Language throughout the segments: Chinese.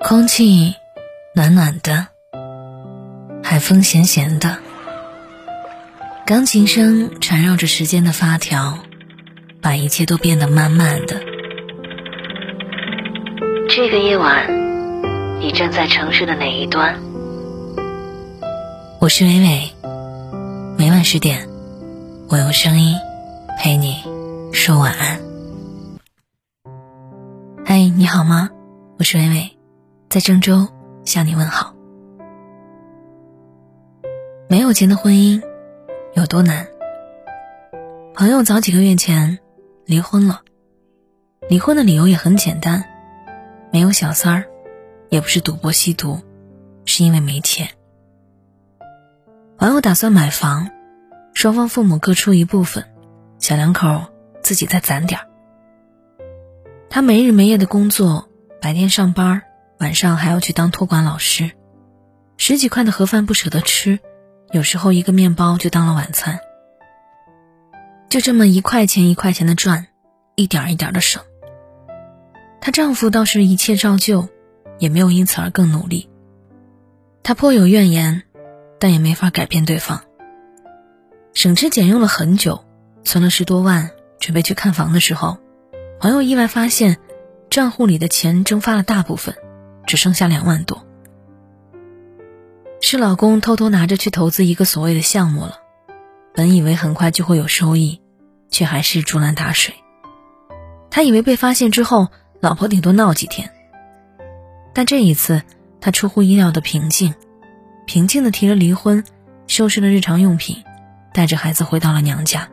空气暖暖的，海风咸咸的，钢琴声缠绕着时间的发条，把一切都变得慢慢的。这个夜晚，你站在城市的哪一端？我是伟伟，每晚十点，我用声音陪你说晚安。嗨，你好吗？我是伟伟。在郑州向你问好。没有钱的婚姻有多难？朋友早几个月前离婚了，离婚的理由也很简单，没有小三儿，也不是赌博吸毒，是因为没钱。朋友打算买房，双方父母各出一部分，小两口自己再攒点儿。他没日没夜的工作，白天上班晚上还要去当托管老师，十几块的盒饭不舍得吃，有时候一个面包就当了晚餐。就这么一块钱一块钱的赚，一点一点的省。她丈夫倒是一切照旧，也没有因此而更努力。她颇有怨言，但也没法改变对方。省吃俭用了很久，存了十多万，准备去看房的时候，朋友意外发现，账户里的钱蒸发了大部分。只剩下两万多，是老公偷偷拿着去投资一个所谓的项目了。本以为很快就会有收益，却还是竹篮打水。他以为被发现之后，老婆顶多闹几天。但这一次，他出乎意料的平静，平静的提了离婚，收拾了日常用品，带着孩子回到了娘家。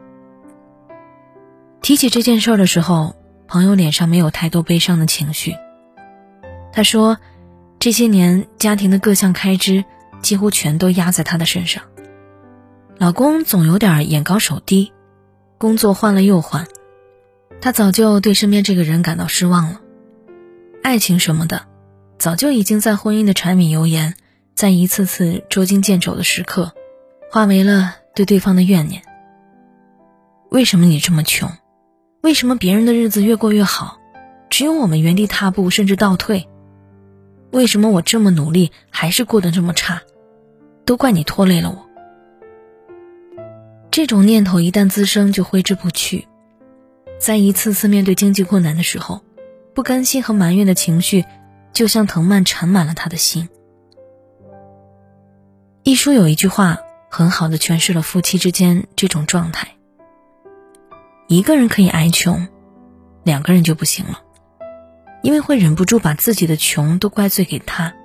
提起这件事的时候，朋友脸上没有太多悲伤的情绪。她说：“这些年家庭的各项开支几乎全都压在她的身上，老公总有点眼高手低，工作换了又换，她早就对身边这个人感到失望了。爱情什么的，早就已经在婚姻的柴米油盐，在一次次捉襟见肘的时刻，化为了对对方的怨念。为什么你这么穷？为什么别人的日子越过越好，只有我们原地踏步，甚至倒退？”为什么我这么努力还是过得这么差？都怪你拖累了我。这种念头一旦滋生，就挥之不去。在一次次面对经济困难的时候，不甘心和埋怨的情绪，就像藤蔓缠满了他的心。一书有一句话，很好的诠释了夫妻之间这种状态：一个人可以挨穷，两个人就不行了。因为会忍不住把自己的穷都怪罪给他。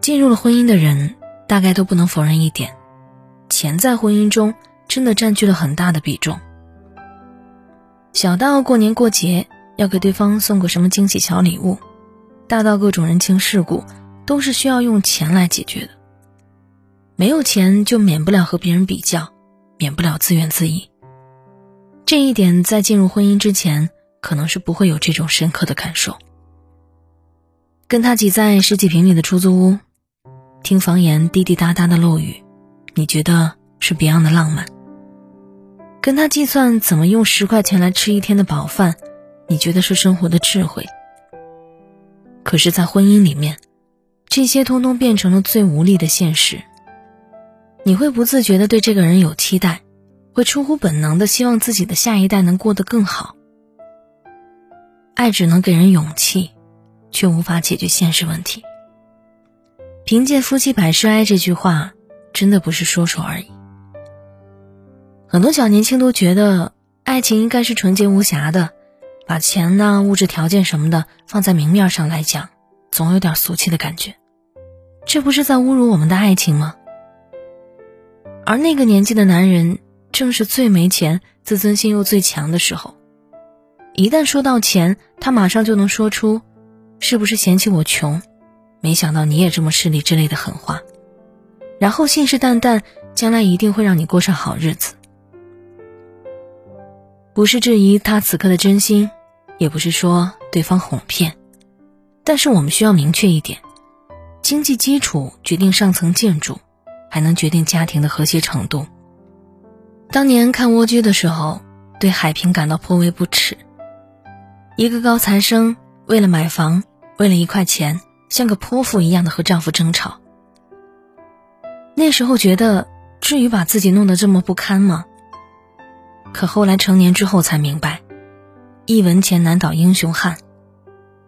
进入了婚姻的人，大概都不能否认一点：钱在婚姻中真的占据了很大的比重。小到过年过节要给对方送个什么惊喜小礼物，大到各种人情世故，都是需要用钱来解决的。没有钱，就免不了和别人比较，免不了自怨自艾。这一点在进入婚姻之前。可能是不会有这种深刻的感受。跟他挤在十几平米的出租屋，听房檐滴滴答答的漏雨，你觉得是别样的浪漫？跟他计算怎么用十块钱来吃一天的饱饭，你觉得是生活的智慧？可是，在婚姻里面，这些通通变成了最无力的现实。你会不自觉的对这个人有期待，会出乎本能的希望自己的下一代能过得更好。爱只能给人勇气，却无法解决现实问题。凭借“夫妻百事哀”这句话，真的不是说说而已。很多小年轻都觉得爱情应该是纯洁无瑕的，把钱呐、物质条件什么的放在明面上来讲，总有点俗气的感觉。这不是在侮辱我们的爱情吗？而那个年纪的男人，正是最没钱、自尊心又最强的时候。一旦说到钱，他马上就能说出“是不是嫌弃我穷？没想到你也这么势利”之类的狠话，然后信誓旦旦将来一定会让你过上好日子。不是质疑他此刻的真心，也不是说对方哄骗，但是我们需要明确一点：经济基础决定上层建筑，还能决定家庭的和谐程度。当年看《蜗居》的时候，对海平感到颇为不耻。一个高材生为了买房，为了一块钱，像个泼妇一样的和丈夫争吵。那时候觉得，至于把自己弄得这么不堪吗？可后来成年之后才明白，一文钱难倒英雄汉。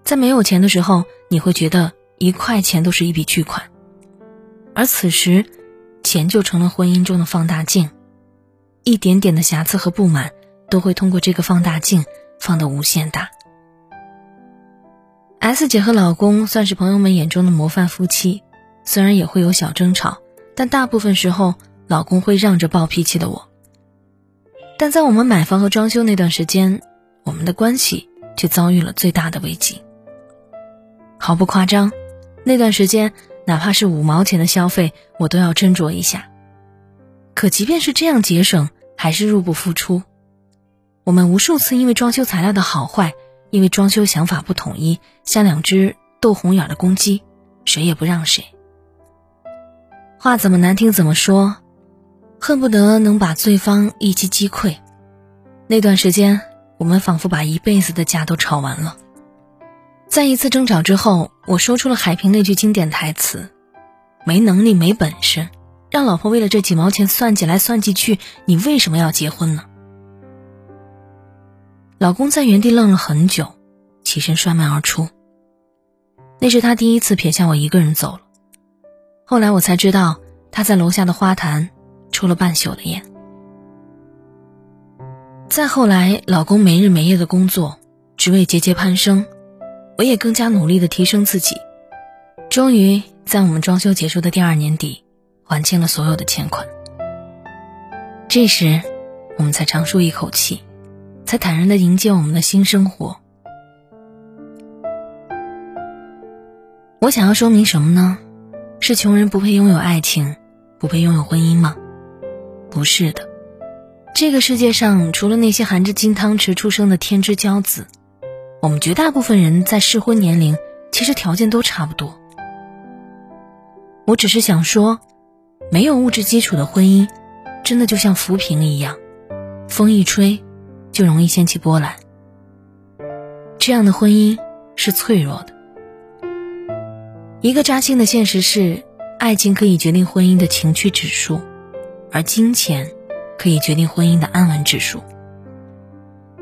在没有钱的时候，你会觉得一块钱都是一笔巨款，而此时，钱就成了婚姻中的放大镜，一点点的瑕疵和不满，都会通过这个放大镜放得无限大。S 姐和老公算是朋友们眼中的模范夫妻，虽然也会有小争吵，但大部分时候老公会让着暴脾气的我。但在我们买房和装修那段时间，我们的关系却遭遇了最大的危机。毫不夸张，那段时间哪怕是五毛钱的消费，我都要斟酌一下。可即便是这样节省，还是入不敷出。我们无数次因为装修材料的好坏。因为装修想法不统一，像两只斗红眼的公鸡，谁也不让谁。话怎么难听怎么说，恨不得能把对方一击击溃。那段时间，我们仿佛把一辈子的架都吵完了。在一次争吵之后，我说出了海平那句经典台词：“没能力没本事，让老婆为了这几毛钱算计来算计去，你为什么要结婚呢？”老公在原地愣了很久，起身摔门而出。那是他第一次撇下我一个人走了。后来我才知道，他在楼下的花坛抽了半宿的烟。再后来，老公没日没夜的工作，职位节节攀升，我也更加努力的提升自己。终于在我们装修结束的第二年底，还清了所有的欠款。这时，我们才长舒一口气。才坦然的迎接我们的新生活。我想要说明什么呢？是穷人不配拥有爱情，不配拥有婚姻吗？不是的，这个世界上除了那些含着金汤匙出生的天之骄子，我们绝大部分人在适婚年龄其实条件都差不多。我只是想说，没有物质基础的婚姻，真的就像浮萍一样，风一吹。就容易掀起波澜。这样的婚姻是脆弱的。一个扎心的现实是，爱情可以决定婚姻的情趣指数，而金钱可以决定婚姻的安稳指数。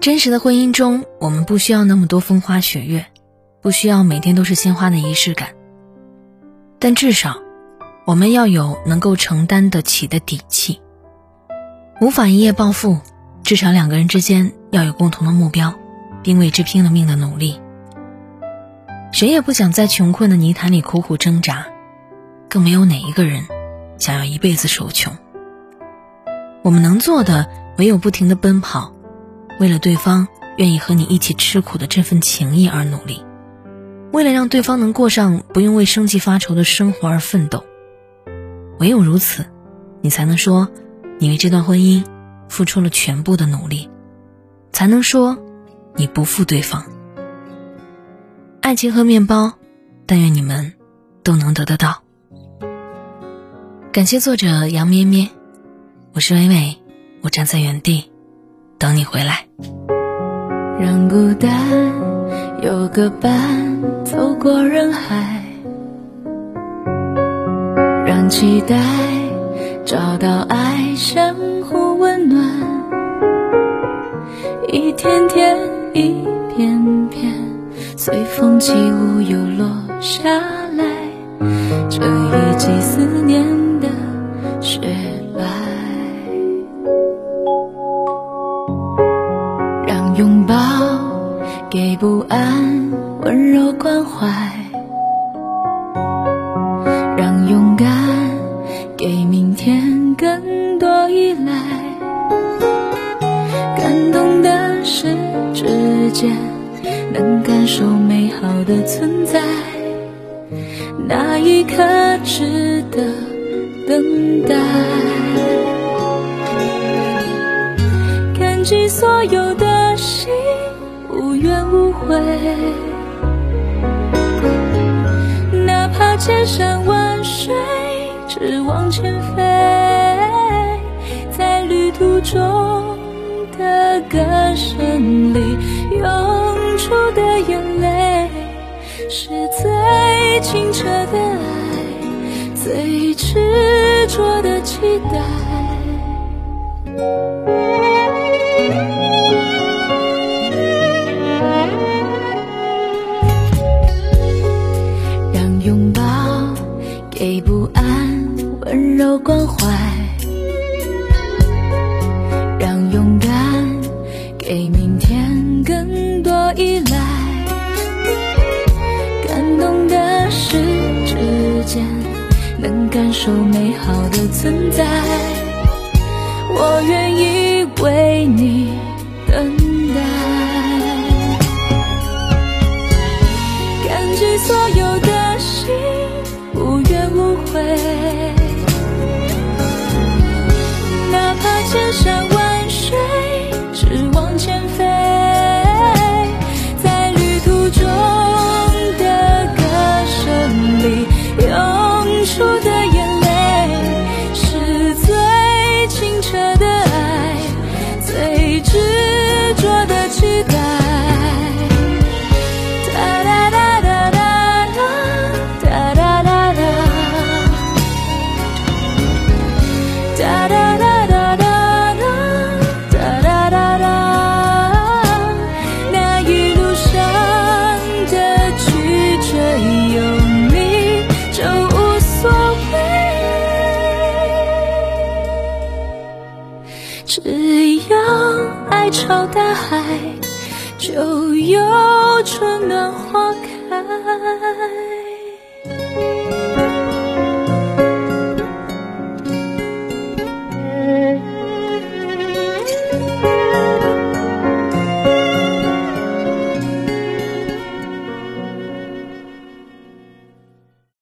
真实的婚姻中，我们不需要那么多风花雪月，不需要每天都是鲜花的仪式感，但至少，我们要有能够承担得起的底气，无法一夜暴富。至少两个人之间要有共同的目标，并为之拼了命的努力。谁也不想在穷困的泥潭里苦苦挣扎，更没有哪一个人想要一辈子受穷。我们能做的唯有不停的奔跑，为了对方愿意和你一起吃苦的这份情谊而努力，为了让对方能过上不用为生计发愁的生活而奋斗。唯有如此，你才能说你为这段婚姻。付出了全部的努力，才能说你不负对方。爱情和面包，但愿你们都能得得到。感谢作者杨咩咩，我是微微，我站在原地等你回来。让孤单有个伴，走过人海，让期待找到爱，相互暖。一天天，一片片，随风起舞又落下来。这一季思念的雪白，让拥抱给不安温柔关怀，间能感受美好的存在，那一刻值得等待。感激所有的心，无怨无悔，哪怕千山万水，只往前飞，在旅途中歌声里。涌出的眼泪，是最清澈的爱，最执着的期待。能感受美好的存在，我愿意为你等朝大海就有春暖花开。